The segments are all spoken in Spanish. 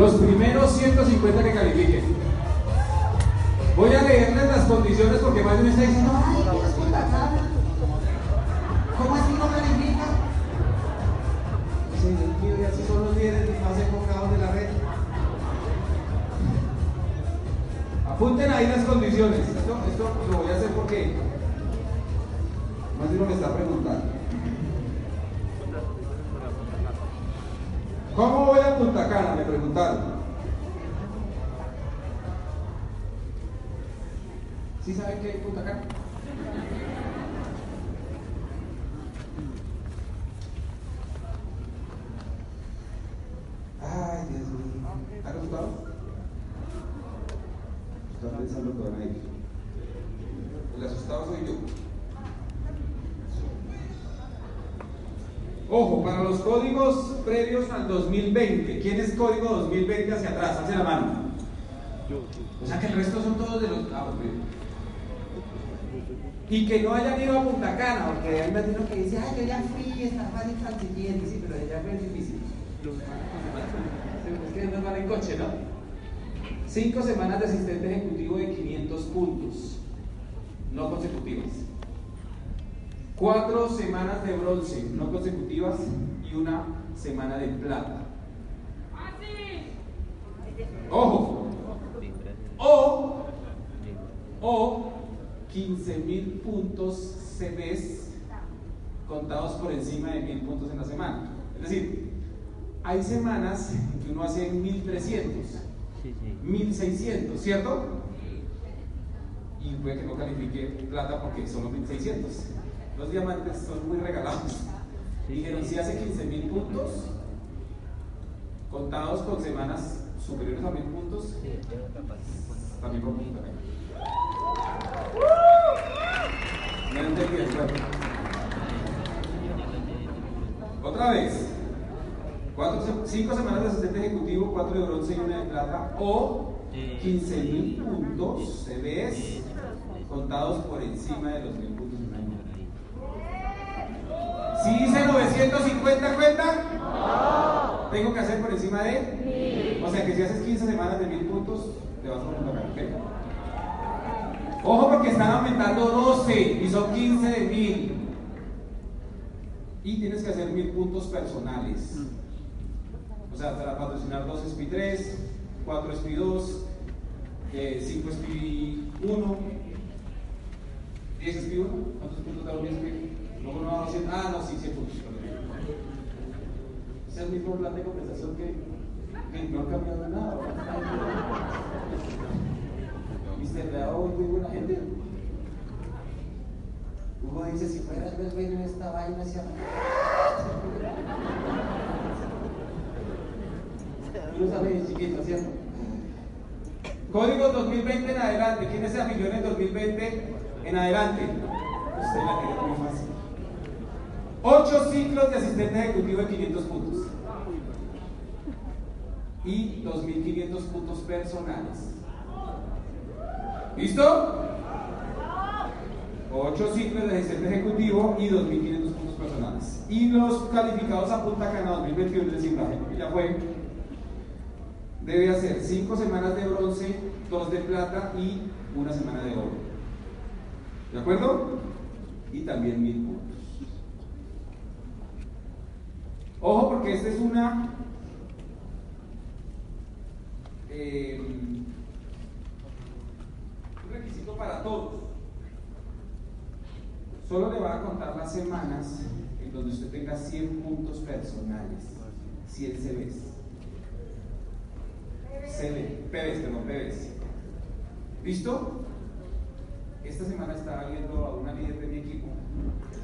Los primeros 150 que califiquen. Voy a leerles las condiciones porque más de uno está diciendo, ay, ¿qué es preguntaron. ¿Sí saben qué es Punta Cana? Ay, Dios mío. ¿Han gustado? Están pensando todavía ahí. El asustado soy yo. Ojo, para los códigos previos al 2020, ¿quién es código 2020 hacia atrás? Hace la mano. O sea que el resto son todos de los. Ah. Y que no hayan ido a Punta Cana, porque hay uno que dice, ay, yo ya fui, está fácil, siguiente, sí, pero ya fue difícil. Es que nos van en coche, ¿no? Cinco semanas de asistente ejecutivo de 500 puntos, no consecutivas. Cuatro semanas de bronce, no consecutivas, y una semana de plata. Ojo. O, o 15 mil puntos CBs contados por encima de mil puntos en la semana. Es decir, hay semanas en que uno hace 1300, 1600, ¿cierto? Y puede que no califique plata porque son los 1600. Los diamantes son muy regalados. Dijeron, si hace 15 mil puntos, contados con semanas superiores a mil puntos, también por punto. No entendí el. Otra vez. Cuatro, cinco semanas de asistente ejecutivo, cuatro de bronce y una de plata, o 15 mil puntos CBS contados por encima de los mil puntos en un año. Si dice 950 cuenta, tengo que hacer por encima de. O sea que si haces 15 semanas de mil puntos, te vas punto ¿ok? Ojo porque están aumentando 12 y son 15 de mil. Y tienes que hacer mil puntos personales. O sea, para patrocinar 2 SPI 3, 4 SPI 2, 5 SPI 1, 10 SPI 1. ¿Cuántos puntos da un ¿Cómo no va a decir, ah, no, sí, sí pues, funciona? Es el mismo plan de compensación que, no ha cambiado nada. Y se le muy buena gente. Hugo dice, si fueras el dueño de esta vaina, se Y lo sabe chiquito, ¿cierto? Código 2020 en adelante. ¿Quiénes se afilió en 2020 en adelante? Usted la tiene muy fácil. Ocho ciclos de asistente ejecutivo de 500 puntos. Y 2.500 puntos personales. ¿Listo? 8 ciclos de asistente ejecutivo y 2.500 puntos personales. Y los calificados a Punta Cana 2021, es decir, la gente ya fue, debe hacer 5 semanas de bronce, 2 de plata y una semana de oro. ¿De acuerdo? Y también 1.000 puntos. Ojo porque esta es una... Eh, un requisito para todos. Solo le va a contar las semanas en donde usted tenga 100 puntos personales, 100 CVs. CV, PVs, perdón, PVs. ¿Listo? Esta semana estaba viendo a una líder de mi equipo,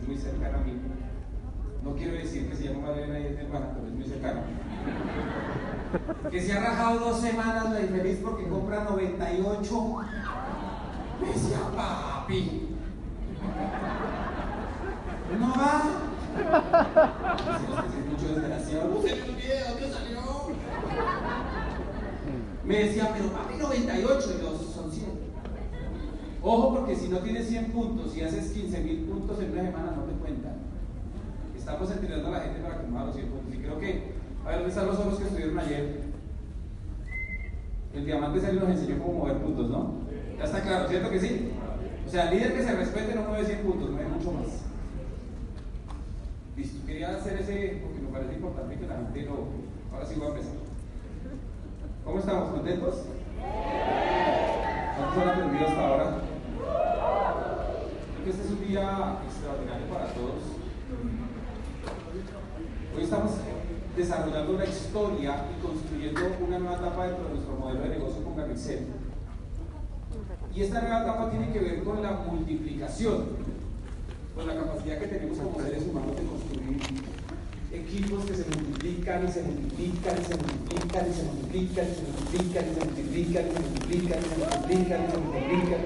muy cercana a mí. No quiero decir que se llama Madalena y es de hermana, pero es muy cercana. Que se ha rajado dos semanas la infeliz porque compra 98 me decía, papi, no va. Es mucho desgraciado. No se me olvide dónde salió. Me decía, pero papi, 98 y los son 100. Ojo, porque si no tienes 100 puntos y haces 15 mil puntos en una semana, no te cuentan. Estamos entrenando a la gente para que no haga los 100 puntos. Y creo que, a ver, ¿dónde están los otros que estuvieron ayer? El diamante salió nos enseñó cómo mover puntos, ¿no? Ya está claro, ¿cierto que sí? O sea, el líder que se respete no mueve 100 puntos, mueve mucho más. Listo, quería hacer ese porque me parece importante que la gente lo. Ahora sí voy a empezar. ¿Cómo estamos? ¿Contentos? ¿Cuántos han aprendido hasta ahora? Creo que este es un día extraordinario para todos. Hoy estamos desarrollando una historia y construyendo una nueva etapa dentro de nuestro modelo de negocio con Garrixel. Y esta nueva etapa tiene que ver con la multiplicación, con la capacidad que tenemos como seres humanos de construir equipos que se multiplican y se multiplican y se multiplican y se multiplican y se multiplican y se multiplican y se multiplican y se multiplican y se multiplican.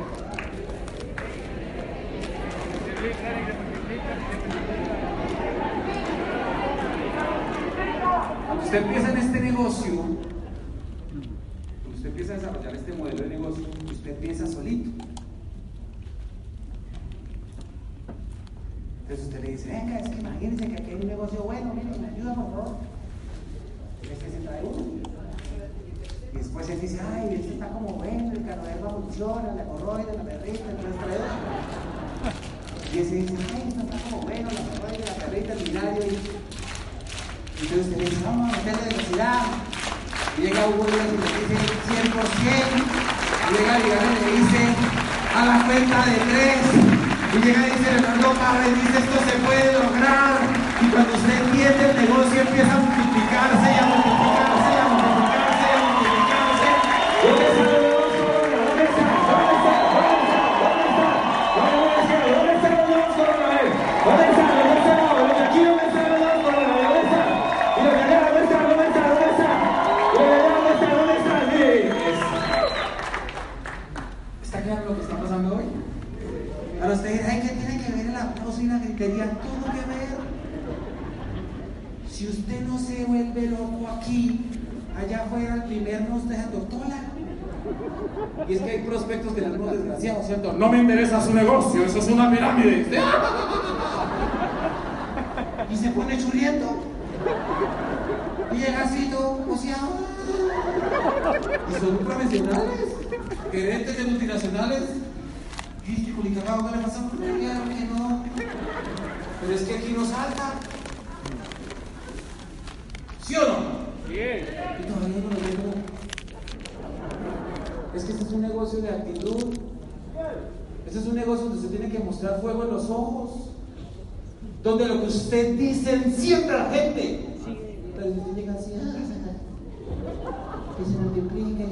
Cuando usted empieza en este negocio, usted empieza a desarrollar este modelo de negocio, usted empieza solito. Entonces usted le dice, venga, es que imagínense que aquí hay un negocio bueno, mira, me ayuda por favor. Uno. Y después él dice, ay, este está como bueno, el cargador funciona, la corroide, la perrita, entonces trae otro. Y ese dice, ay, esto está como bueno, la corroide, la perrita, el binario. Entonces usted le dice, vamos a meterle velocidad. Y llega Hugo y le dice 100%. Y llega Vigano y le dice a la cuenta de tres. Y llega y dice Leonardo y dice esto se puede lograr. Y cuando usted entiende el negocio empieza a multiplicarse y a multiplicarse el la gritería? Todo que ver. Si usted no se vuelve loco aquí, allá afuera el primer nos deja doctora. Y es que hay prospectos que tenemos desgraciados, ¿cierto? No me interesa su negocio, eso es una pirámide. Y se pone churriendo. Y llega así todo poseado. Y son profesionales, gerentes de multinacionales. Y este culicagado, ¿qué le pasa? Claro que no. Pero es que aquí no salta. ¿Sí o no? Sí. Y todavía no lo. Es que este es un negocio de actitud. Este es un negocio donde usted tiene que mostrar fuego en los ojos. Donde lo que usted dice enciende a la gente. Pero usted llega así, ah, que se multiplique.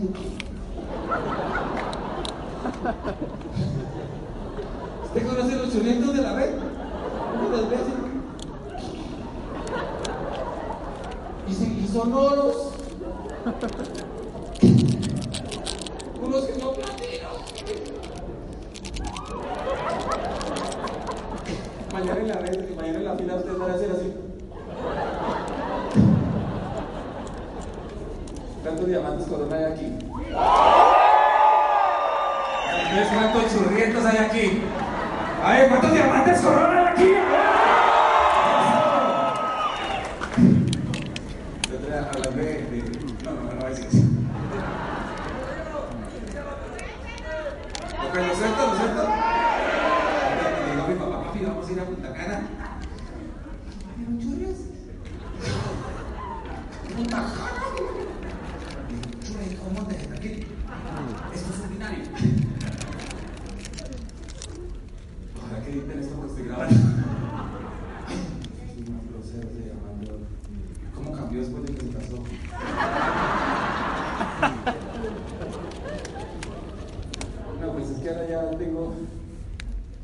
¿Usted conoce los churritos de la red? Unas veces. Y, si, y sonoros. Punta Cana. Churrios, ¿cómo te aquí? Esto es un binario. Ojalá que editen esto porque estoy grabando. Ay, más grosero se llamando. ¿Cómo cambió después de que se casó? No, pues es que ahora ya tengo.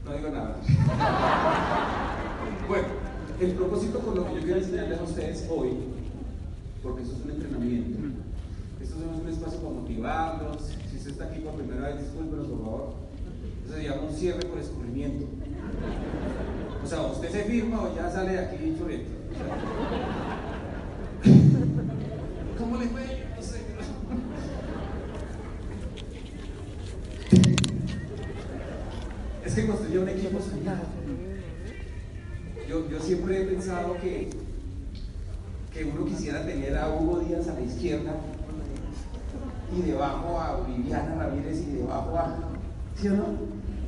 No digo nada. Bueno, el propósito con lo que yo quiero enseñarles a ustedes hoy, porque esto es un entrenamiento, esto no es un espacio para motivarlos. Si usted está aquí por primera vez, discúlpenos por favor. Eso se llama un cierre por escurrimiento. O sea, usted se firma o ya sale de aquí churriento. ¿Cómo le fue? No sé. Construyó un equipo soñado. Yo, yo siempre he pensado que, que uno quisiera tener a Hugo Díaz a la izquierda y debajo a Viviana Ramírez y debajo a, ¿sí no?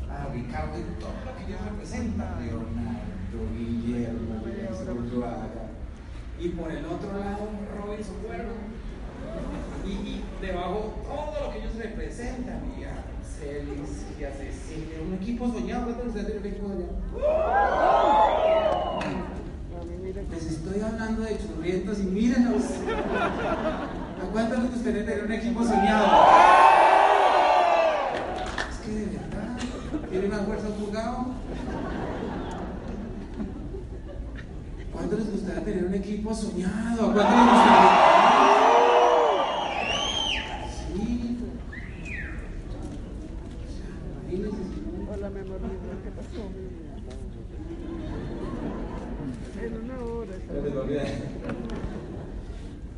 A Ricardo y todo lo que ellos representan, Leonardo, Guillermo, Zuluaga. Y por el otro lado, Robinson Cuervo. Y, y debajo todo lo que ellos representan, y a Celis y a Cecilia, un equipo soñado, ¿cuántos de ustedes tienen un equipo soñado? Les estoy hablando de churrientos y mírenlos. ¿A cuántos les gustaría tener un equipo soñado? Es que de verdad, tiene más fuerza un jugado. ¿Cuántos les gustaría tener un equipo soñado? ¿A cuántos les gustaría? Sí. Imagínense si- Hola, mi amor, mira, ¿qué pasó? En una hora. Te lo olvidé.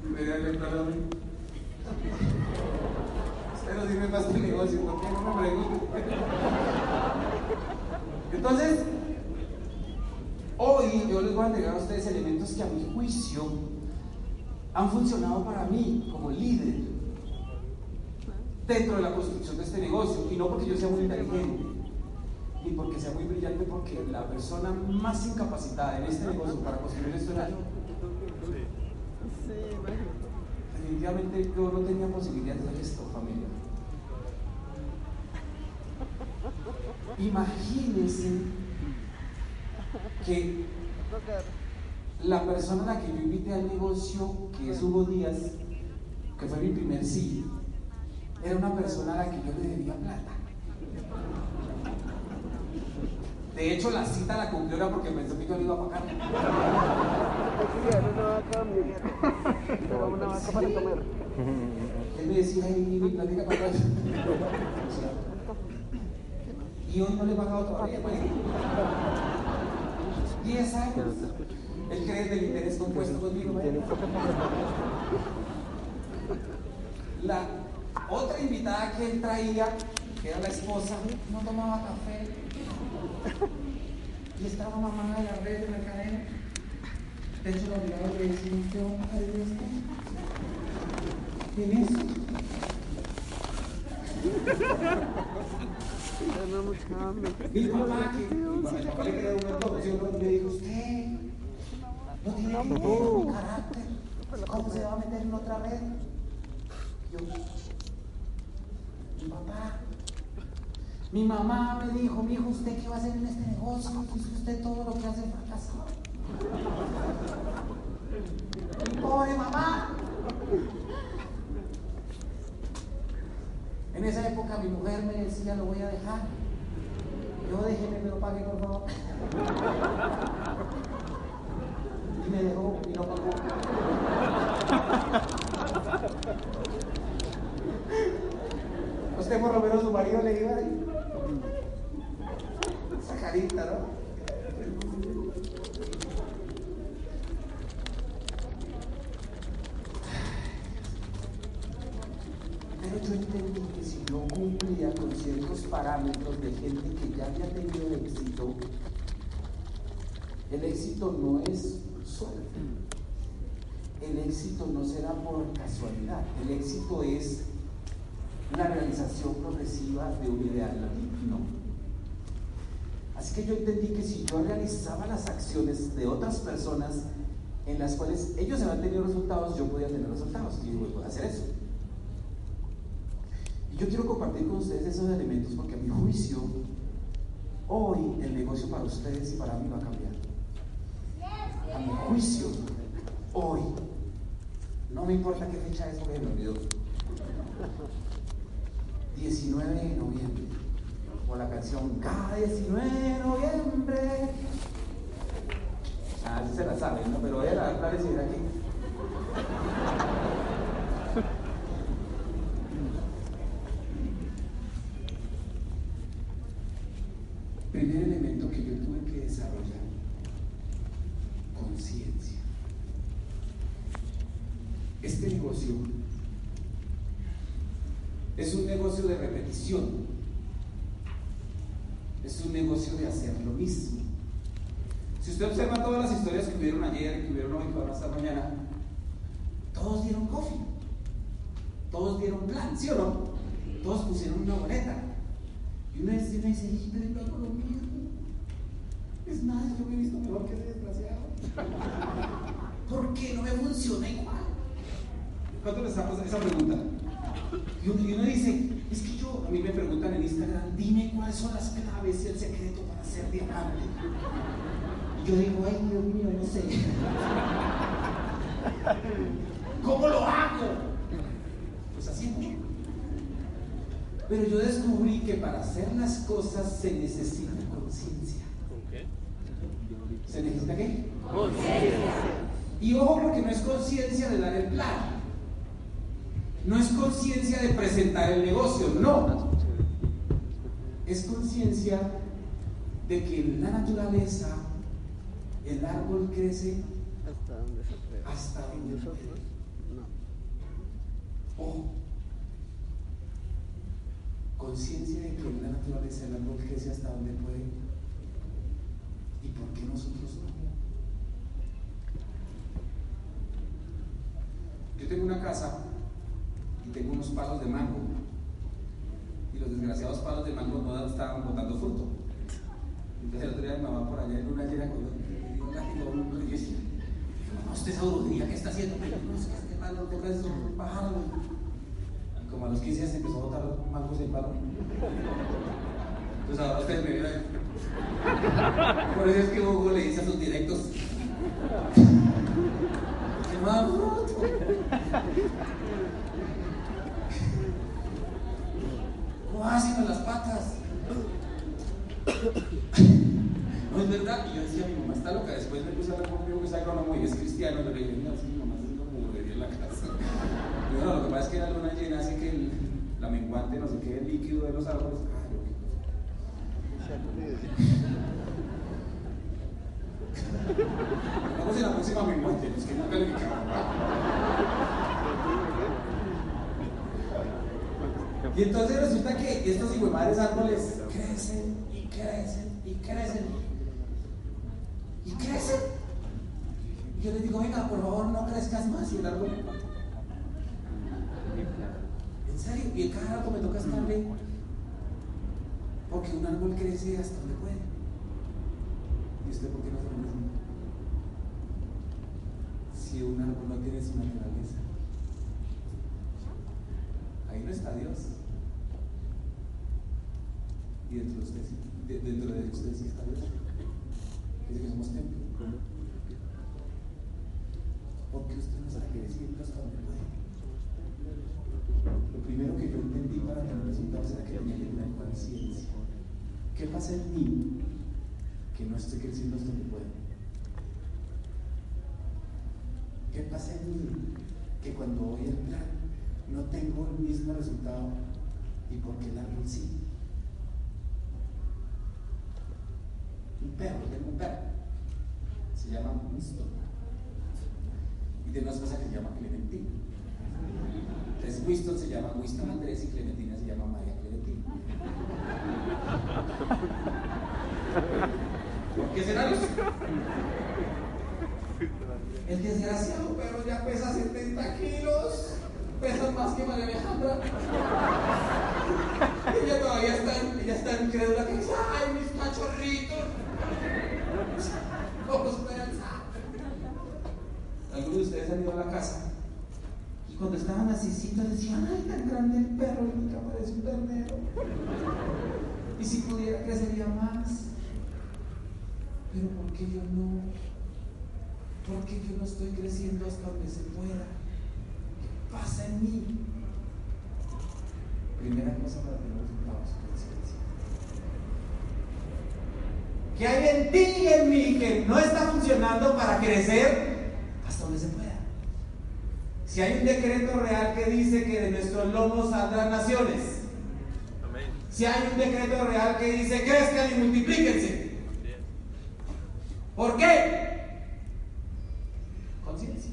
Me comprar a mí. Pero si me pasa el negocio, ¿por qué no me preguntan? Entonces, hoy yo les voy a entregar a ustedes elementos que a mi juicio han funcionado para mí como líder dentro de la construcción de este negocio. Y no porque yo sea muy inteligente, ni porque sea muy porque la persona más incapacitada en este negocio para construir esto era yo. Definitivamente yo no tenía posibilidad de hacer esto, familia. Imagínense que la persona a la que yo invité al negocio, que es Hugo Díaz, que fue mi primer sí, era una persona a la que yo le debía plata. De hecho, la cita la cumplió era porque pensó que yo le iba a pagar. Una vaca, para comer. Él me decía, ay, mi platica para atrás. Y hoy no le he pagado todavía, pues. 10 años. Él cree del interés compuesto conmigo. ¿eh? La otra invitada que él traía, que era la esposa, no tomaba café. Y estaba mamá de la red de mercadeo. De hecho, lo miraba y le decía, ¿qué vamos a hacer de esto? ¿Quién es? Tengo mucha hambre. Mi papá, que mi papá, mi papá le quería una promoción, y me dijo, usted no tiene dinero, ni carácter, ¿cómo se va a meter en otra red? Yo, mi papá, mi mamá me dijo, mi hijo, ¿usted qué va a hacer en este negocio? Dice usted todo lo que hace fracasó. Mi pobre mamá. En esa época mi mujer me decía, lo voy a dejar. Yo déjeme, pero pague por favor. Y me dejó y no pagó. Usted por lo menos su marido le iba ahí. Esa carita, ¿no? Pero yo entendí que si no cumplía con ciertos parámetros de gente que ya había tenido éxito, el éxito no es suerte. El éxito no será por casualidad. El éxito es la realización progresiva de un ideal no. Así que yo entendí que si yo realizaba las acciones de otras personas en las cuales ellos habían tenido resultados, yo podía tener resultados. Y yo voy a hacer eso. Y yo quiero compartir con ustedes esos elementos porque a mi juicio, hoy el negocio para ustedes y para mí va a cambiar. A mi juicio, hoy, no me importa qué fecha es porque me olvidó. 19 de noviembre. O la canción Cada 19 de noviembre. Ah, se la saben, ¿no? Pero era la decir aquí. Primer elemento que yo tuve que desarrollar, conciencia. Este negocio es un negocio de repetición. De hacer lo mismo. Si usted observa todas las historias que hubieron ayer, que hubieron hoy, que van a estar mañana, todos dieron coffee. Todos dieron plan, ¿sí o no? Todos pusieron una boleta. Y uno dice, uno dice, pero yo hago lo mismo. Es más, yo me he visto mejor que ese desgraciado. ¿Por qué no me funciona igual? ¿Cuánto les hago esa pregunta? Y uno, dice, es que yo, a mí me preguntan en Instagram, dime cuáles son las claves y el secreto para ser diamante. Y yo digo, ay Dios mío, no sé. ¿Cómo lo hago? Pues así mucho. Pero yo descubrí que para hacer las cosas se necesita conciencia. ¿Se necesita qué? Conciencia. Y ojo porque no es conciencia de dar el plan no es conciencia de presentar el negocio, no. Es conciencia de que en la naturaleza el árbol crece hasta donde se puede. Hasta donde nosotros no. O conciencia de que en la naturaleza el árbol crece hasta donde puede. ¿Y por qué nosotros no? Yo tengo una casa tengo unos palos de mango. Y los desgraciados palos de mango no estaban botando fruto. Entonces el otro día mi mamá por allá en una llena con y yo decía, mamá, usted esa que está haciendo, no es que este malo toca esos pájaros. Como a los 15 años empezó a botar mangos en palo. Entonces ahora ustedes me ven Por eso es que Hugo le dice a sus directos. ¡Qué mal fruto! no las patas. no es verdad. Y yo decía, mi mamá está loca. Después me puse a hablar conmigo que es agrónomo y es cristiano. Yo le dije, no, sí, mi mamá es como volvería en la casa. Y no, lo que pasa es que la luna llena hace que el, la menguante, no sé qué, el líquido de los árboles. Vamos en la próxima menguante, los que no calificaban. Y entonces resulta que estos madres árboles crecen y crecen y crecen y crecen. Y yo les digo, venga, por favor, no crezcas más. Y el árbol. En serio, y cada rato me toca estarle. Porque un árbol crece hasta donde puede. ¿Y usted por qué no hace lo mismo? Si un árbol no tiene su naturaleza, ahí no está Dios y dentro de usted, dentro de usted sí está Dios. Dice templo. Porque usted no sabe qué decir hasta donde puede. Lo primero que yo entendí para tener resultados era que tenía que tener conciencia. ¿Qué pasa en mí que no estoy creciendo hasta donde puedo? ¿Qué pasa en mí que cuando voy al plan no tengo el mismo resultado y por qué el árbol sí. Un perro, tengo un perro, se llama Winston y tiene unas cosas que se llama Clementina. Entonces Winston se llama Winston Andrés y Clementina se llama María Clementina. ¿Por qué será eso? El desgraciado perro ya pesa 70 kilos, pesa más que María Alejandra. Ella todavía está, ella está incrédula que dice, ay, mis cachorritos. Algunos de ustedes han ido a la casa y cuando estaban así decían, ay, tan grande el perro, nunca parece un ternero. Y si pudiera crecería más. Pero ¿por qué yo no? ¿Por qué yo no estoy creciendo hasta donde se pueda? ¿Qué pasa en mí? Primera cosa para tener resultados, conciencia. ¿Qué hay en ti y en mí que no está funcionando para crecer hasta donde se pueda? Si hay un decreto real que dice que de nuestros lomos saldrán naciones, si hay un decreto real que dice crezcan y multiplíquense, ¿por qué? Conciencia.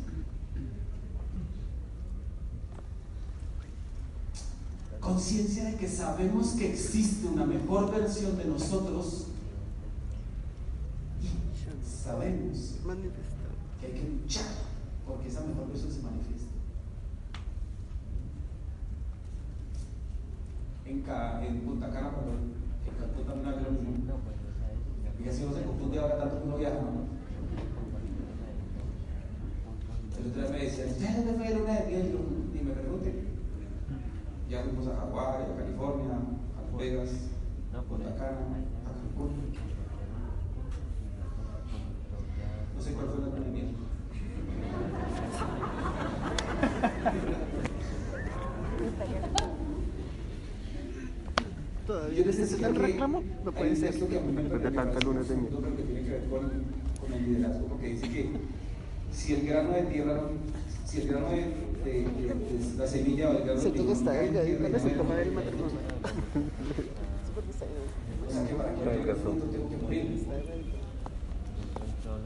Conciencia de que sabemos que existe una mejor versión de nosotros sabemos que hay que luchar porque esa mejor versión se manifieste. En, en Punta Cana, cuando en Cancún también había lo mismo. Y así no se confunde ahora tanto que uno viaja, ¿no? El otro día me decían, ¿usted dónde fue a luna de miel? Ni me pregunte. Ya fuimos a Hawái, a California, a Las Vegas, a Punta Cana, a Cancún. No sé cuál fue la. ¿Todavía necesita el reclamo? No puede ser. De tanta luna de miel. que tiene que ver con, con el liderazgo, porque dice que si el grano de tierra, si el grano de, de, de, de la semilla o el grano de que está tierra. O sea que para que yo tenga fruto tengo que morir.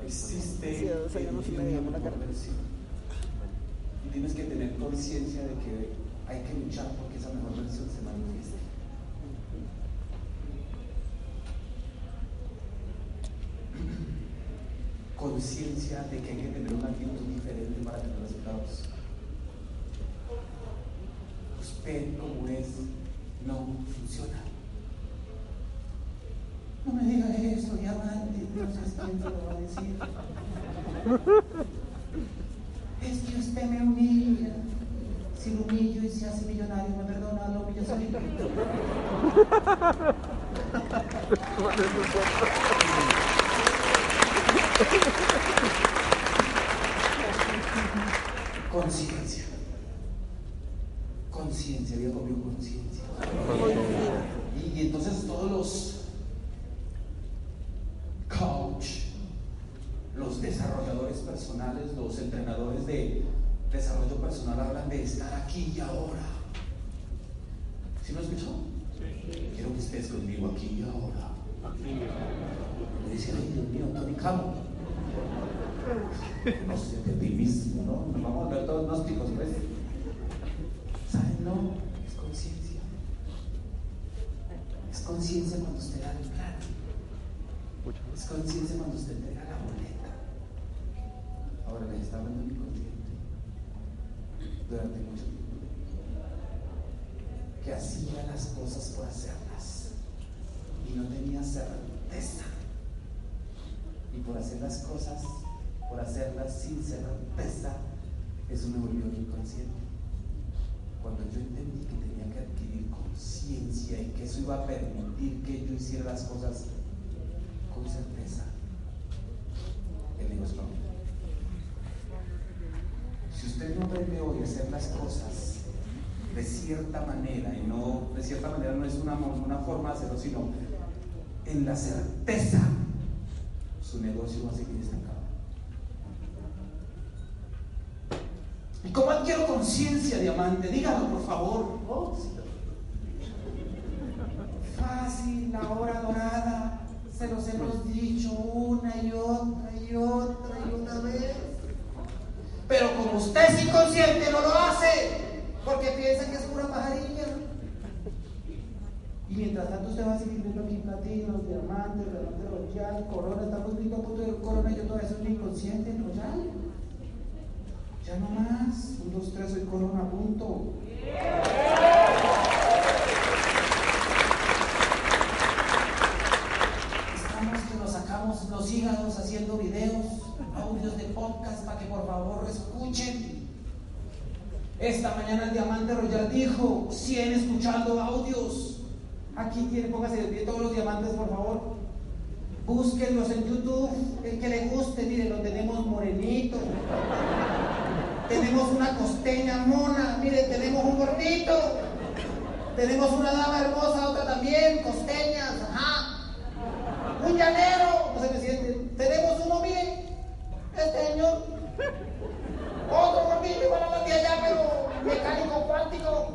Existe Sí, a dos años no se me veía la cara. versión. Y tienes que tener conciencia de que hay que luchar porque esa mejor versión se manifieste. Conciencia de que hay que tener una actitud diferente para tener resultados. Usted como es no funciona. No me diga eso, diamante, entonces quién se lo va a decir. Es que usted me humilla. Si lo humillo y se hace millonario, me perdona la humillación. Conciencia. Conciencia, había comido conciencia. Y, y entonces todos los coach, los desarrolladores personales, los entrenadores de desarrollo personal hablan de estar aquí y ahora. ¿Sí me escuchó? Quiero que estés conmigo aquí y ahora. Me dicen, ay Dios mío, Tony Camo. No sé de ti mismo, ¿no? Nos vamos a ver todos gnósticos, pues. ¿Saben? No, es conciencia. Es conciencia cuando usted da el plan. Es conciencia cuando usted entrega la boleta. Ahora les está hablando mi consciente durante mucho tiempo. Que hacía las cosas por hacerlas y no tenía certeza. Y por hacer las cosas, por hacerlas sin certeza, eso me volvió inconsciente. Cuando yo entendí que tenía que adquirir conciencia y que eso iba a permitir que yo hiciera las cosas con certeza, el negocio. Si usted no aprende hoy a hacer las cosas de cierta manera, y no, de cierta manera no es una, una forma de hacerlo, sino en la certeza, su negocio va a seguir estancado. ¿Y cómo adquiero conciencia, diamante? Dígalo, por favor. Fácil, la hora dorada. Se los hemos dicho una y otra y otra y una vez. Pero como usted es inconsciente, no lo hace. Porque piensa que es pura pajarilla. Y mientras tanto usted va a seguir viendo aquí platinos, diamantes, diamantes royal, corona, estamos viendo a punto de corona yo todavía soy inconsciente royal. Ya no más. Un, dos, tres, soy corona, punto. Estamos que nos sacamos los hígados haciendo videos, audios de podcast para que por favor escuchen. Esta mañana el Diamante Royal dijo, 100 escuchando audios. Aquí tiene, póngase de pie todos los diamantes, por favor. Búsquenlos en YouTube, el que le guste, mire, lo tenemos morenito. Tenemos una costeña mona, mire, tenemos un gordito. Tenemos una dama hermosa, otra también, costeñas, ajá. Un llanero, no se me siente. Tenemos uno, mire, este señor. Otro gordito igual a la de allá, pero mecánico cuántico.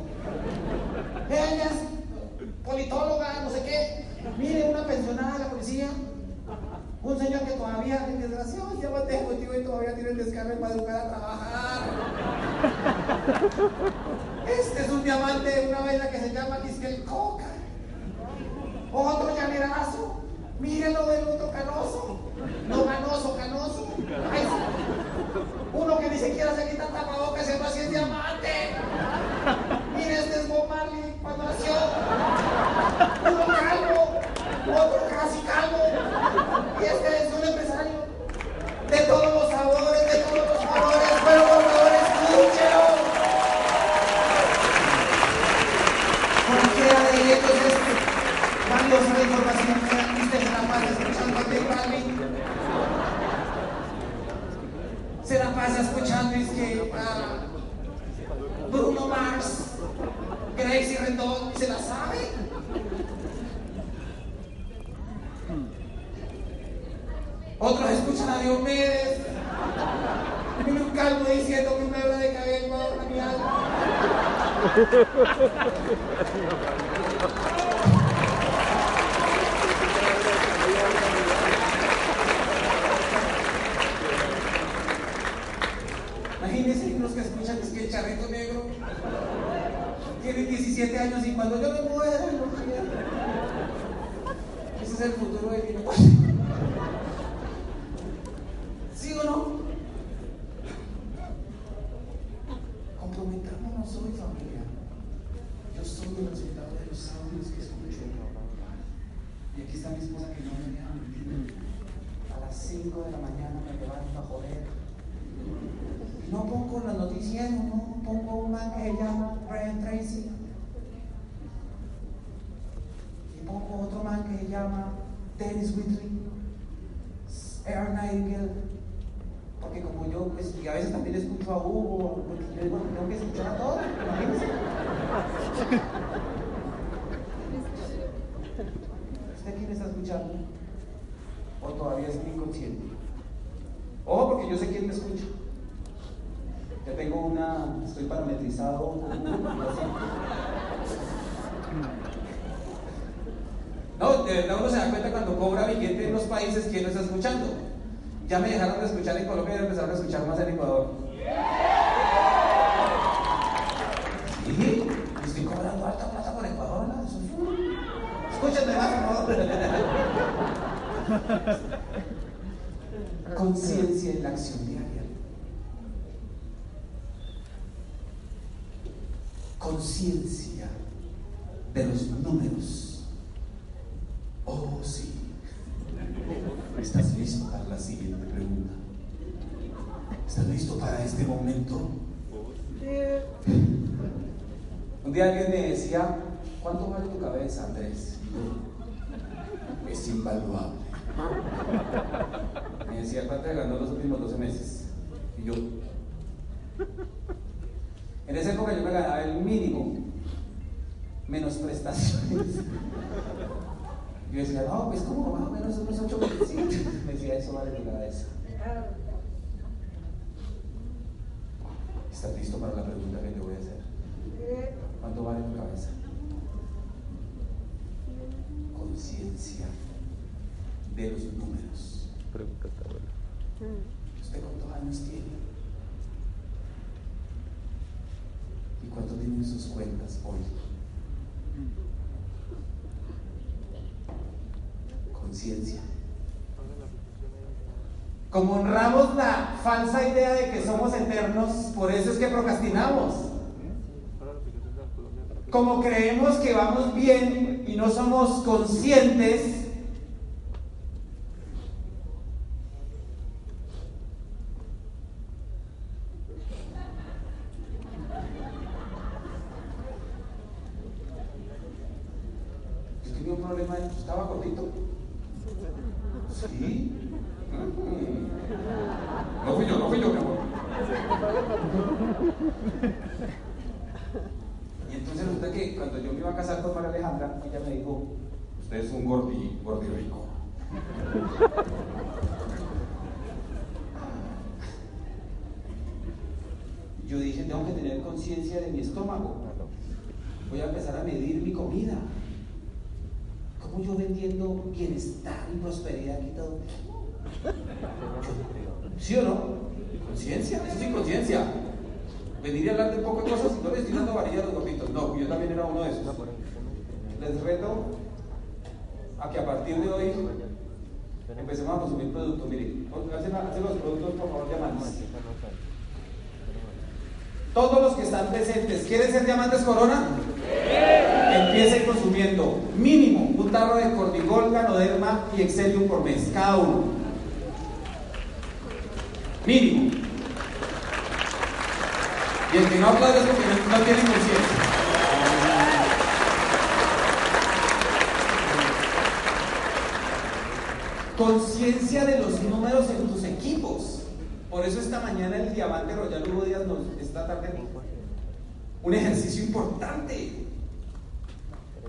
Ellas, politóloga, no sé qué. Mire, una pensionada de la policía. Un señor que todavía, desgraciado, se llama ejecutivo y todavía tiene el descargo para educar a trabajar. Este es un diamante, una vaina que se llama el Coca. Otro llanerazo. Mírenlo del otro canoso. No canoso, canoso. Uno que ni siquiera se quita tapabocas, se va así es diamante. Mire, este es Bob Marley cuando nació. Uno calvo, otro casi calvo. Y este es un empresario de todos los sabores, de todos los colores. Pero por favor, escúchelo. Cualquiera de ellos es valiosa la información se la pasa escuchando a Marley. Se la pasa escuchando es que a Bruno Mars, Gracie Rendón, ¿se la sabe? Otros escuchan a Diomedes. Y un calvo diciendo que una hebra de cabello a mi alma. Imagínense los que escuchan es que el charrito negro tiene 17 años y cuando yo me muera, ese es el futuro de mi negocio. ¿Sí o no? Comprometámonos hoy, familia. Yo soy el resultado de los audios que escucho. Y aquí está mi esposa que no me deja mentir. A las 5 de la mañana me levanto a joder. Y no pongo las noticias, no pongo un man que se llama Brian Tracy. Y pongo otro man que se llama Dennis Whitley, Air Nightingale. Porque como yo, pues, y a veces también escucho a Hugo, porque yo tengo que escuchar a todos, imagínense. ¿Usted quién está escuchando? ¿O todavía es inconsciente? Ojo, porque yo sé quién me escucha. Yo tengo una, estoy parametrizado. No, de uno se da cuenta cuando cobra billete en los países quién lo está escuchando. Ya me dejaron de escuchar en Colombia y empezaron a escuchar más en Ecuador. Sí, estoy cobrando alta plata por Ecuador. ¿no? Eso es- Escúchenme más, favor. Conciencia en la acción diaria. Conciencia de los números. Oh, sí. ¿Estás listo para la siguiente pregunta? ¿Estás listo para este momento? Un día alguien me decía, ¿cuánto vale tu cabeza, Andrés? Es invaluable. Me decía, ¿cuánto ganó los últimos 12 meses? Y yo, en esa época yo me ganaba el mínimo, menos prestaciones. Yo decía, no, pues como más o menos unos 8 meses. Me decía, eso vale tu cabeza. ¿Estás listo para la pregunta que te voy a hacer? ¿Cuánto vale tu cabeza? Conciencia de los números. Pregunta. ¿Usted cuántos años tiene? ¿Y cuánto tienen sus cuentas hoy? Conciencia. Como honramos la falsa idea de que somos eternos, por eso es que procrastinamos. Como creemos que vamos bien y no somos conscientes, un problema, estaba gordito. Sí. Mm. No fui yo, no fui yo, mi amor. Y entonces resulta que cuando yo me iba a casar con María Alejandra, ella me dijo, usted es un gordi, gordi rico. Yo dije, tengo que tener conciencia de mi estómago. Voy a empezar a medir mi comida. ¿Cómo yo vendiendo bienestar y prosperidad aquí todo? ¿Sí o no? Conciencia, eso sí, conciencia. Venir a hablar de poco de cosas y no les estoy dando varilla a los gorditos. No, yo también era uno de esos. Les reto a que a partir de hoy empecemos a consumir productos. Miren, hacen, los productos, por favor, diamantes. Todos los que están presentes, ¿quieren ser diamantes corona? Empiecen consumiendo mínimo un tarro de cordigol, canoderma y excelium por mes, cada uno. Mínimo. Y el que no aplaude es porque no, no tiene conciencia. Conciencia de los números en tus equipos. Por eso esta mañana el Diamante Royal Hugo Díaz nos, esta tarde un ejercicio importante.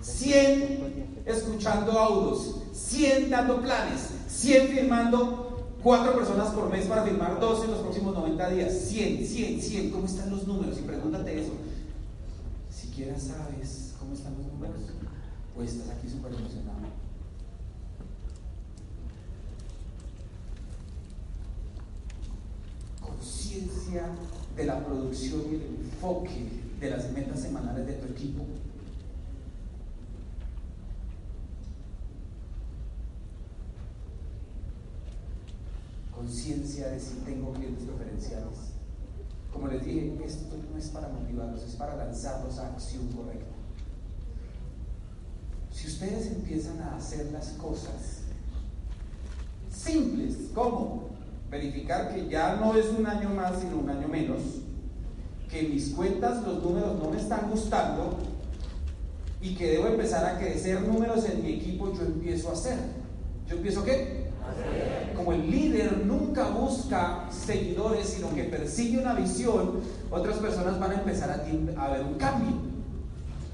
100 escuchando audios, 100 dando planes, 100 firmando 4 personas por mes para firmar 12 en los próximos 90 días. 100, 100, 100. ¿Cómo están los números? Y pregúntate eso. Siquiera sabes cómo están los números. O estás aquí súper emocionado. De la producción y el enfoque de las metas semanales de tu equipo. Conciencia de si tengo clientes preferenciales. Como les dije, esto no es para motivarlos, es para lanzarlos a acción correcta. Si ustedes empiezan a hacer las cosas simples, como verificar que ya no es un año más, sino un año menos, que mis cuentas, los números no me están gustando y que debo empezar a crecer números en mi equipo, yo empiezo a hacer. ¿Yo empiezo qué? Como el líder nunca busca seguidores, sino que persigue una visión, otras personas van a empezar a, a ver un cambio.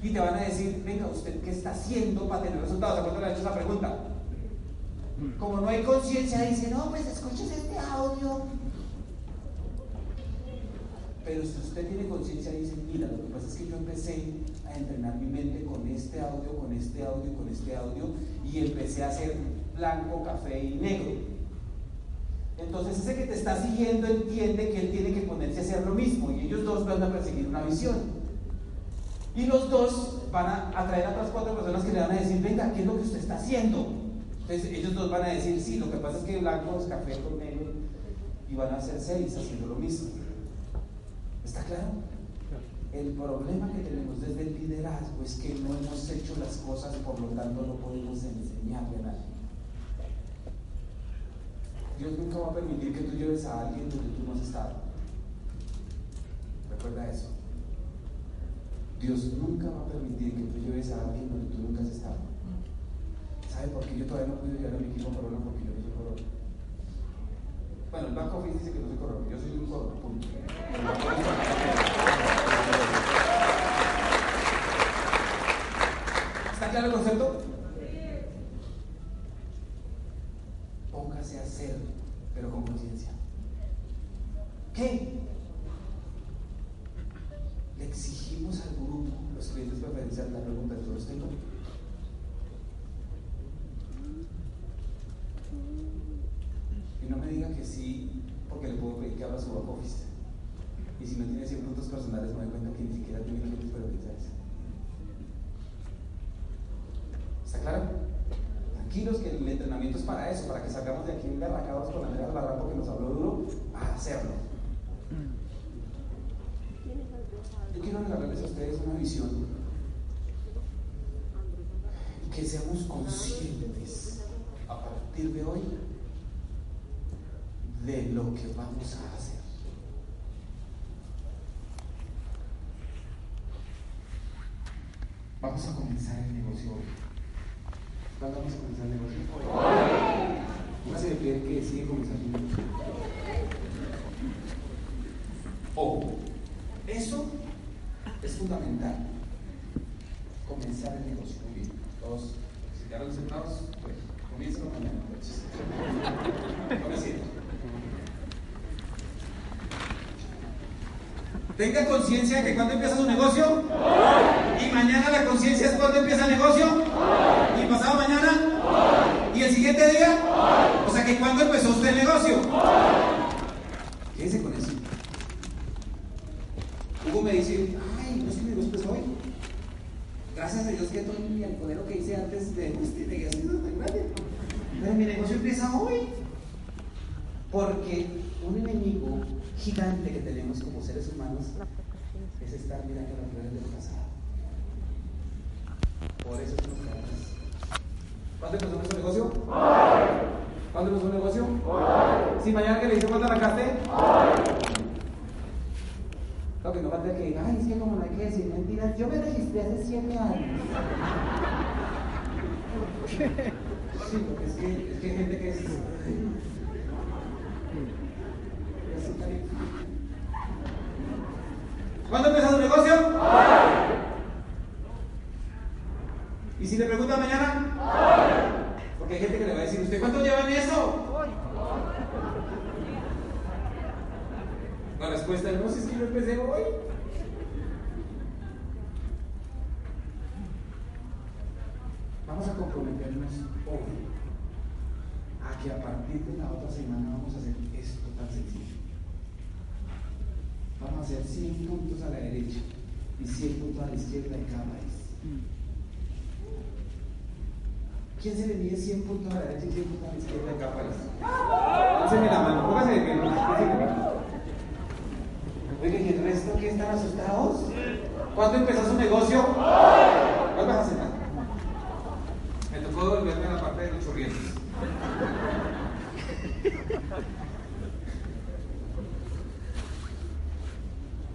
Y te van a decir, venga, ¿usted qué está haciendo para tener resultados? ¿A cuánto le han hecho esa pregunta? Como no hay conciencia, dice, no, pues escuches este audio. Pero si usted tiene conciencia, dice, mira, lo que pasa es que yo empecé a entrenar mi mente con este audio, con este audio, con este audio, y empecé a hacer blanco, café y negro. Entonces ese que te está siguiendo entiende que él tiene que ponerse a hacer lo mismo, y ellos dos van a perseguir una visión. Y los dos van a atraer a otras cuatro personas que le van a decir, venga, ¿qué es lo que usted está haciendo? Entonces ellos dos van a decir, sí, lo que pasa es que blanco es café con negro, y van a ser seis haciendo lo mismo. ¿Está claro? El problema que tenemos desde el liderazgo es que no hemos hecho las cosas, por lo tanto no podemos enseñarle a nadie. Dios nunca va a permitir que tú lleves a alguien donde tú no has estado. Recuerda eso. Dios nunca va a permitir que tú lleves a alguien donde tú nunca has estado. ¿Sabe por qué yo todavía no puedo llevar a mi equipo corona? Porque yo no soy corona. Bueno, el Banco dice que no soy corona, yo soy un corona, punto. ¿Está claro el concepto? Póngase a hacer, pero con conciencia. ¿Qué? exigimos al grupo, los clientes preferenciales, la pregunta yo los tengo. Y no me diga que sí, porque le puedo pedir que abra su back office. Y si no tiene 100 puntos personales, me doy cuenta que ni siquiera tiene clientes preferenciales. ¿Está claro? Tranquilos que el entrenamiento es para eso, para que salgamos de aquí engarracados con Andrea Barranco que nos habló duro, a hacerlo. Yo quiero regalarles a ustedes una visión y que seamos conscientes a partir de hoy de lo que vamos a hacer. Vamos a comenzar el negocio hoy. ¿Cuándo vamos a comenzar el negocio? Hoy. Póngase de pie que sigue comenzando el negocio. Ojo, eso es fundamental. Comenzar el negocio. Muy bien. Todos, si quedaron sentados, pues comienzan mañana. Tenga conciencia de que cuando empieza su negocio, y mañana la conciencia es cuando empieza el negocio, y pasado mañana, y el siguiente día, o sea que cuando empezó usted el negocio. Quédese con eso. Hugo me dice, ay, no es que mi negocio empezó hoy. Gracias a Dios que todo el alcoholero que hice antes de usted de tan grande. Pero mi negocio empieza hoy. Porque un enemigo gigante que tenemos como seres humanos es estar mirando las flores del pasado. Por eso es nos quedamos. ¿Cuándo empezó nuestro negocio? Hoy. ¿Cuándo empezó el negocio? Hoy. Si mañana que le hice cuánto arrancaste? Hoy. Lo que no falta que diga, ay, es que como no hay que decir mentiras, yo me registré hace 7 años. Sí, porque es que, es que hay gente que es. ¿Cuándo empezó su negocio? Hoy. ¿Y si le pregunta mañana? Hoy. Porque hay gente que le va a decir, ¿usted cuánto lleva en eso? Hoy. La respuesta es, no, si es que yo empecé hoy. Vamos a comprometernos hoy a que a partir de la otra semana vamos a hacer esto tan sencillo. Vamos a hacer 100 puntos a la derecha y 100 puntos a la izquierda en cada país. ¿Quién se le mide 100 puntos a la derecha y 100 puntos a la izquierda en cada país? Pónganse la mano, póngase de pie. Oigan, ¿y el resto qué están asustados? ¿Cuándo empezó su negocio? ¿Cuál vas a sentar? Me tocó volverme a la parte de los chorrientes.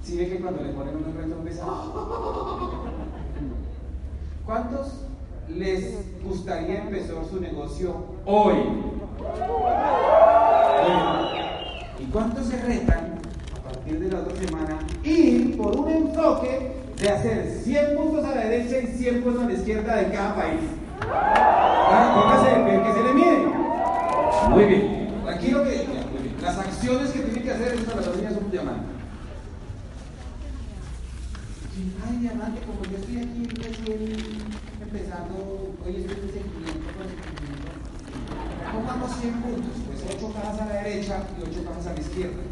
Si ¿Sí ve que cuando le ponen un reto empieza. ¿Cuántos les gustaría empezar su negocio hoy? ¿Y cuántos se retan a partir de la otra semana ir por un enfoque de hacer 100 puntos a la derecha y 100 puntos a la izquierda de cada país? Póngase de pie que se le mide. Muy bien. Tranquilo que muy bien. las acciones que tiene que hacer es para las niñas son un diamante. Diamante, como yo estoy aquí empezando, hoy estoy en seguimiento con seguimiento. Pongamos 100 puntos, pues 8 cajas a la derecha y 8 cajas a la izquierda.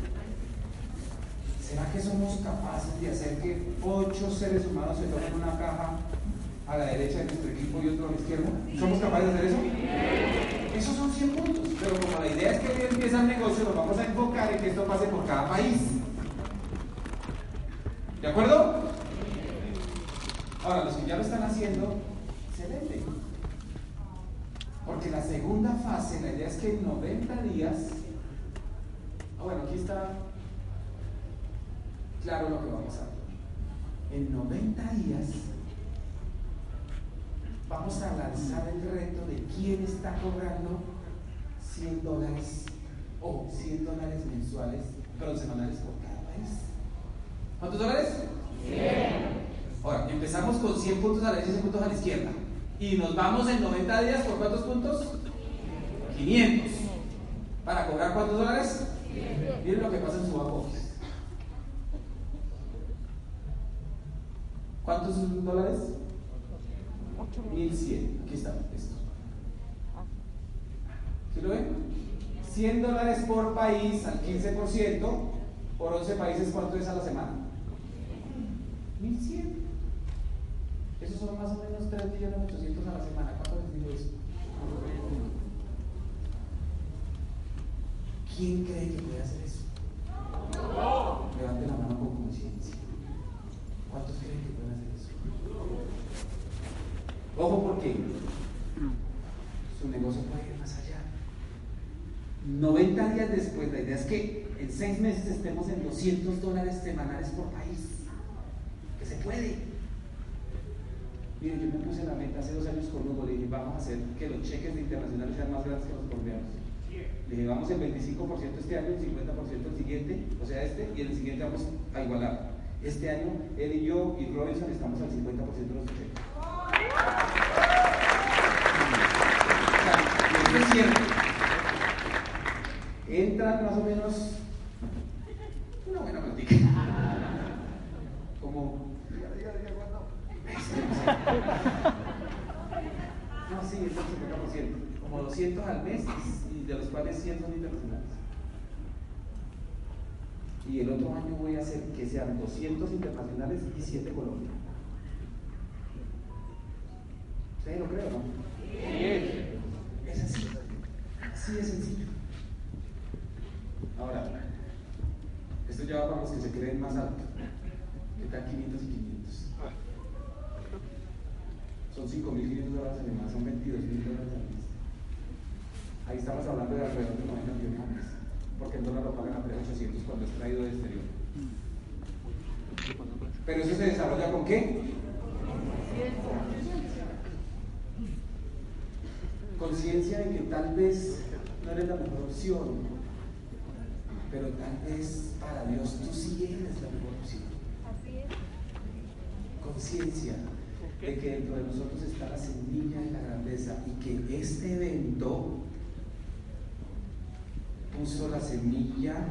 ¿Será que somos capaces de hacer que 8 seres humanos se tomen una caja a la derecha de nuestro equipo y otro a la izquierda? ¿Somos capaces de hacer eso? Esos son 100 puntos, pero como la idea es que hoy empieza el negocio, nos vamos a enfocar en que esto pase por cada país. ¿De acuerdo? Ahora, los que ya lo están haciendo, excelente. Porque la segunda fase, la idea es que en 90 días, ah, bueno, aquí está claro lo que vamos a hacer. En 90 días vamos a lanzar el reto de quién está cobrando 100 dólares o 100 dólares mensuales, pero semanales por cada país. ¿Cuántos dólares? 100. Ahora, empezamos con 100 puntos a la derecha y 100 puntos a la izquierda. Y nos vamos en 90 días por cuántos puntos? 500. ¿Para cobrar cuántos dólares? Miren lo que pasa en su bajo. ¿Cuántos dólares? 1100. Aquí está, esto. ¿Sí lo ven? 100 dólares por país al 15%, por 11 países, ¿cuánto es a la semana? 1100. Esos son más o menos 3 millones 800 a la semana. ¿Cuánto les digo eso? ¿Quién cree que puede hacer eso? Levante la mano con conciencia. ¿Cuántos creen que pueden hacer eso? Ojo porque su negocio puede ir más allá. 90 días después, la idea es que en 6 meses estemos en 200 dólares semanales por país. Que se puede. Yo me puse la meta hace dos años con Hugo, le dije, vamos a hacer que los cheques de internacionales sean más grandes que los colombianos. Le dije, vamos el 25% este año, el 50% el siguiente, o sea, este, y el siguiente vamos a igualar. Este año, él y yo y Robinson estamos al 50% de los cheques. Entran más o menos una buena platica. Como no, sí, es el 50%. Como 200 al mes y de los cuales 100 son internacionales. Y el otro año voy a hacer que sean 200 internacionales y 7 Colombia. ¿Ustedes lo creen, no? Es así. Así de sencillo. Ahora, esto ya va para los que se creen más alto. Que están 500 y 500. Son 5.500 dólares al mes, son 22.000 dólares al mes. Ahí estamos hablando de alrededor de 90 millones al mes. Porque el dólar lo pagan a 3.800 cuando es traído de exterior. Pero eso se desarrolla con qué? Conciencia de que tal vez no eres la mejor opción, pero tal vez para Dios tú sí eres la mejor opción. Conciencia de que dentro de nosotros está la semilla de la grandeza y que este evento puso la semilla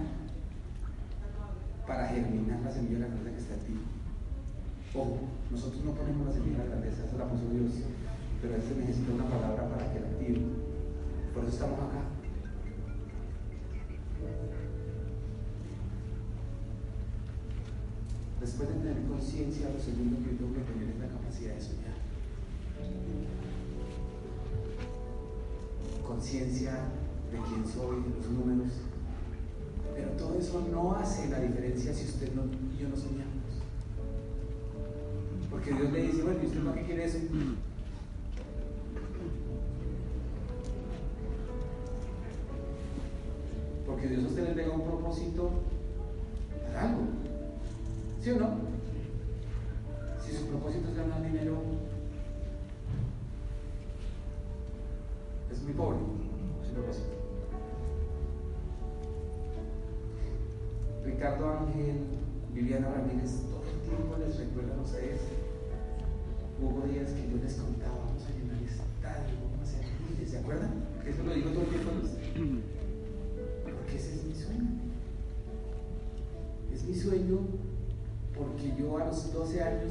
para germinar la semilla de la grandeza que está en ti. Ojo, nosotros no ponemos la semilla de la grandeza, eso la puso Dios, pero este necesita una palabra para que la active. Por eso estamos acá. Después de tener conciencia, lo segundo que yo tengo que tener es la capacidad de soñar. Conciencia de quién soy, de los números. Pero todo eso no hace la diferencia si usted no, y yo no soñamos. Porque Dios le dice, bueno, ¿y usted para qué quiere eso? Porque Dios a usted le entrega un propósito para algo. ¿Sí o no? Si su propósito es ganar dinero, muy pobre. Ricardo Ángel, Viviana Ramírez, todo el tiempo les recuerdan a ustedes. Hubo días que yo les contaba, vamos a llenar el estadio, vamos a hacer miles, ¿se acuerdan? Eso lo digo todo el tiempo. Porque ese es mi sueño. Es mi sueño porque yo a los 12 años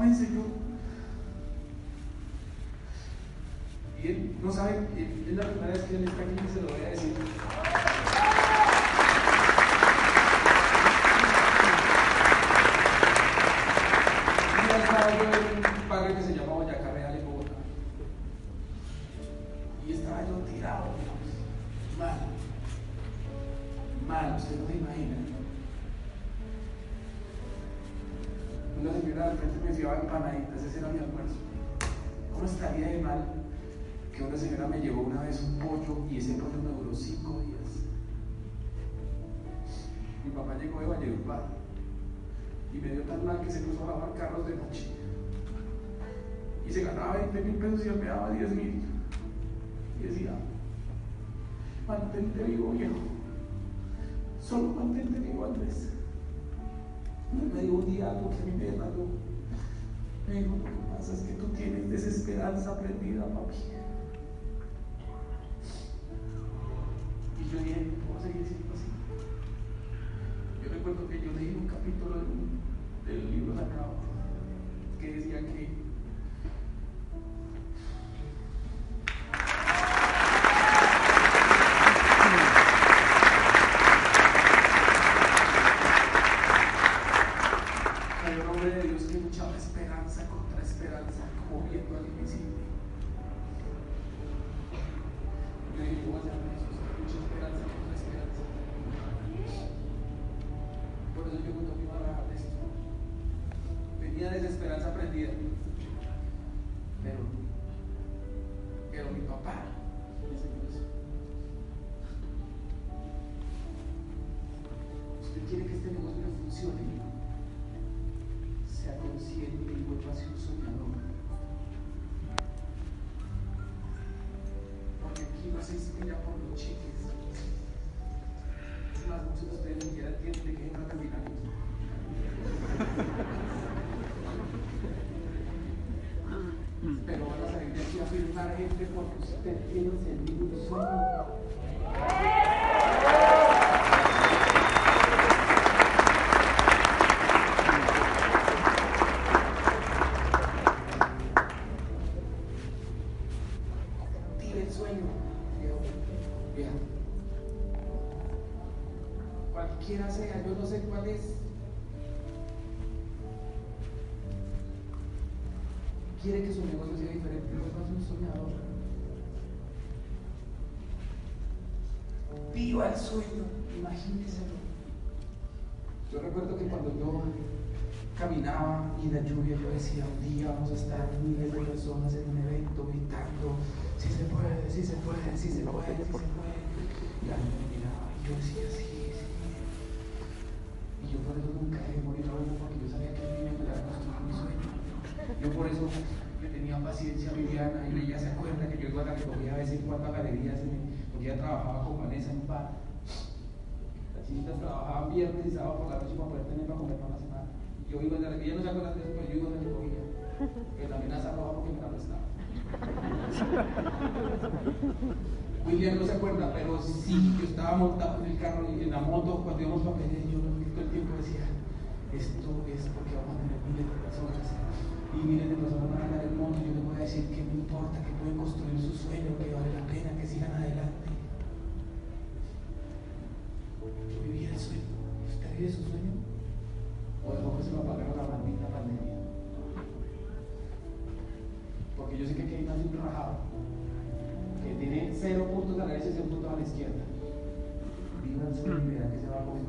Me enseñó. Y él no sabe, él- es la primera vez que él está aquí y se lo voy a decir. Llevaba empanaditas, ese era mi almuerzo. ¿Cómo estaría de mal que una señora me llevó una vez un pollo y ese pollo me duró cinco días? Mi papá llegó de Valledupar y me dio tan mal que se puso a lavar carros de noche. Y se ganaba 20 mil pesos y él me daba 10 mil. Y decía, mantente vivo viejo, solo mantente vivo Andrés. Me dijo un día algo que a mí. Dijo, lo que pasa es que tú tienes desesperanza prendida, papi. Y yo dije, no puedo seguir siendo así. Yo recuerdo que yo leí un capítulo de un- del libro sagrado que decía que papá. Usted quiere que este negocio funcione, sea consciente y vuelva a ser un soñador. Porque aquí no se inspira por los cheques. Es más, muchos de ustedes ni siquiera entienden de qué. Pero van a salir de aquí a firmar gente porque usted tiene sentido yo decía, un día vamos a estar miles de personas en un evento gritando, si se puede, si se puede, si se puede, si se puede. Y la gente me miraba y yo decía, sí, sí. Y yo por eso nunca dejé morir a uno porque yo sabía que él me iba a ayudar a construir mi sueño. Yo por eso le tenía paciencia a Viviana y ella se acuerda que yo iba a la recogida de vez en cuando a galerías, el- porque ella trabajaba con Vanessa en bar. Las chinitas trabajaban viernes y sábado por la noche para poder tener para comer para la semana. Yo iba a la ella no se de eso, pero yo la recogida. Que también asa roja porque me la prestaba. William no se acuerda, pero sí, yo estaba montado en el carro y en la moto cuando íbamos para Pérez, yo todo el tiempo decía, esto es porque vamos a tener miles de personas y miles de personas van a ganar el mundo y yo les voy a decir que no importa, que pueden construir su sueño, que vale la pena, que sigan adelante. Yo vivía el sueño. ¿Usted vive su sueño? ¿O dejó que se lo apagara la maldita pandemia? Porque yo sé que aquí hay un rajado que tiene cero puntos a la derecha y cero puntos a la izquierda. Viva el sueño y verá que se va a comer.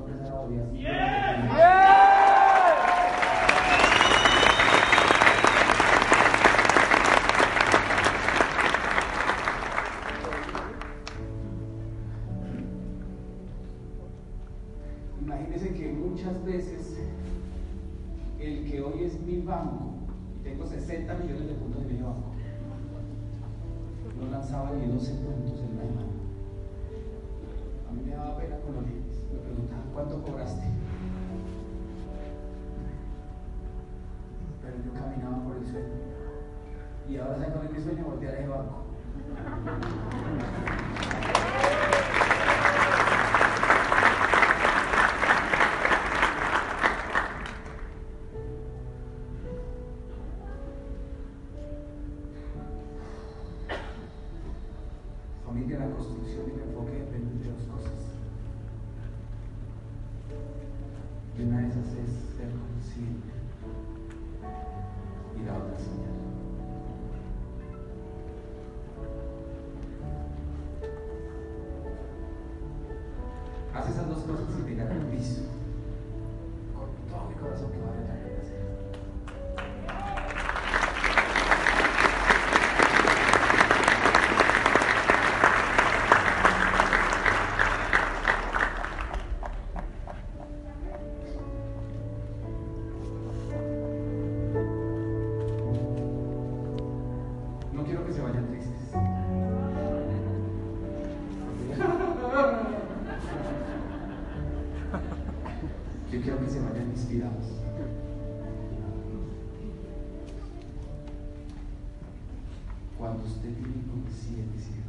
Cuando usted tiene conciencia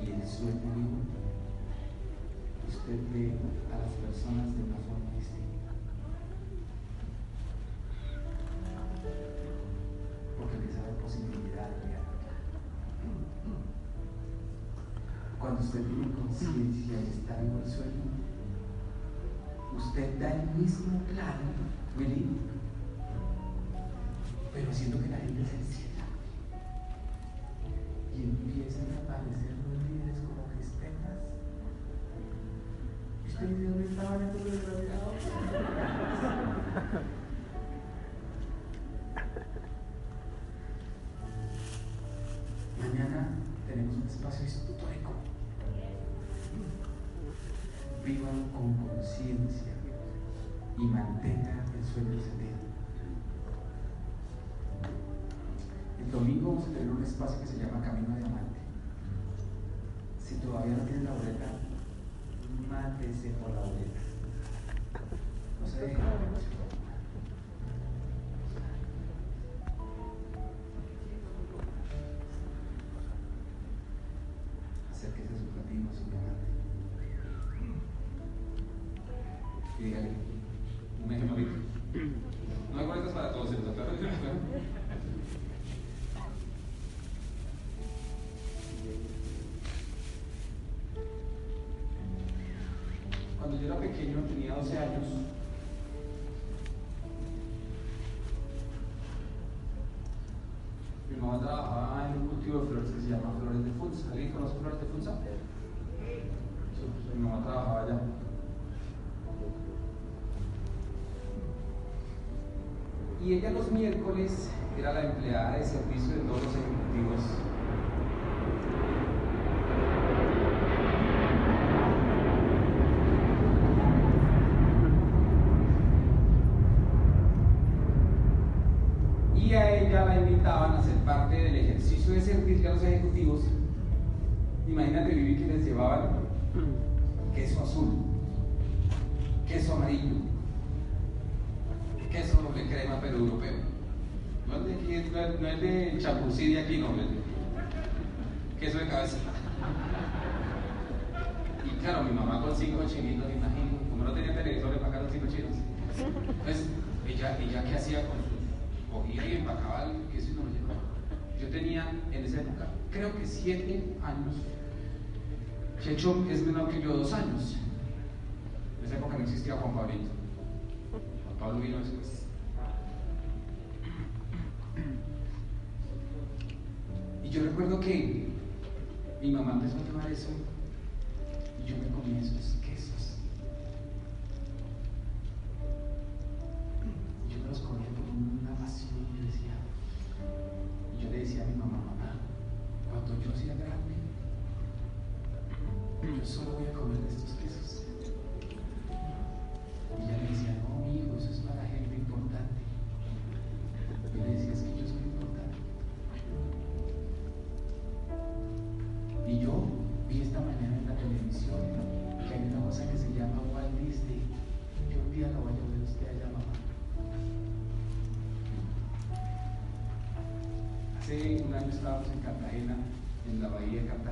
y el sueño, usted ve a las personas de una forma distinta. Porque les da posibilidad de. Cuando usted tiene conciencia y está vivo el sueño, usted da el mismo plan, Willy, mantengan el domingo vamos a tener un espacio que se llama Camino a Diamante. Si todavía no tienen la boleta, mátese por la boleta. No se dejen. Acérquese a su platino, a su diamante. Y dígale, pequeño, tenía 12 años, mi mamá trabajaba en un cultivo de flores que se llama Flores de Funza. ¿Alguien conoce Flores de Funza? Sí, mi mamá trabajaba allá. Y ella los miércoles era la empleada de servicio de todos los ejecutivos. Y a ella la invitaban a ser parte del ejercicio de servicio a los ejecutivos. Imagínate vivir que les llevaban queso azul, queso amarillo, queso doble crema pero europeo. No es de, no no de aquí, no, es de queso de cabeza. Y claro, mi mamá con cinco chinitos, imagino, como no tenía televisor, le pagaron cinco chinos. Entonces, ella, ella ¿qué hacía con sus? Cogía y empacaba el queso y nos lo llevaba. Yo tenía en esa época, creo que siete años. Checho es menor que yo dos años. En esa época no existía Juan Pablito. Juan Pablo vino después. Y yo recuerdo que mi mamá empezó a llevar eso y yo me comí esos quesos. Año estábamos en Cartagena, en la bahía de Cartagena,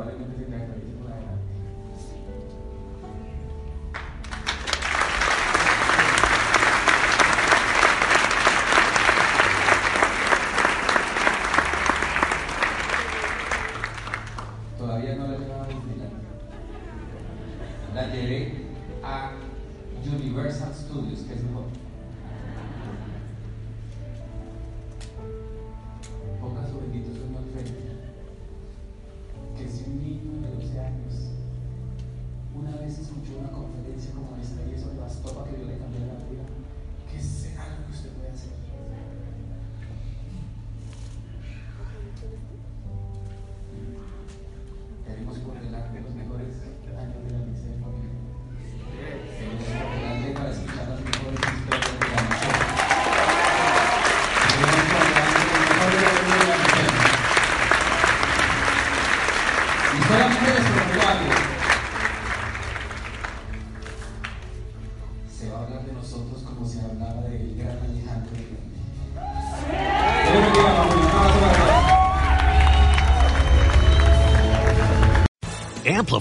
alimentary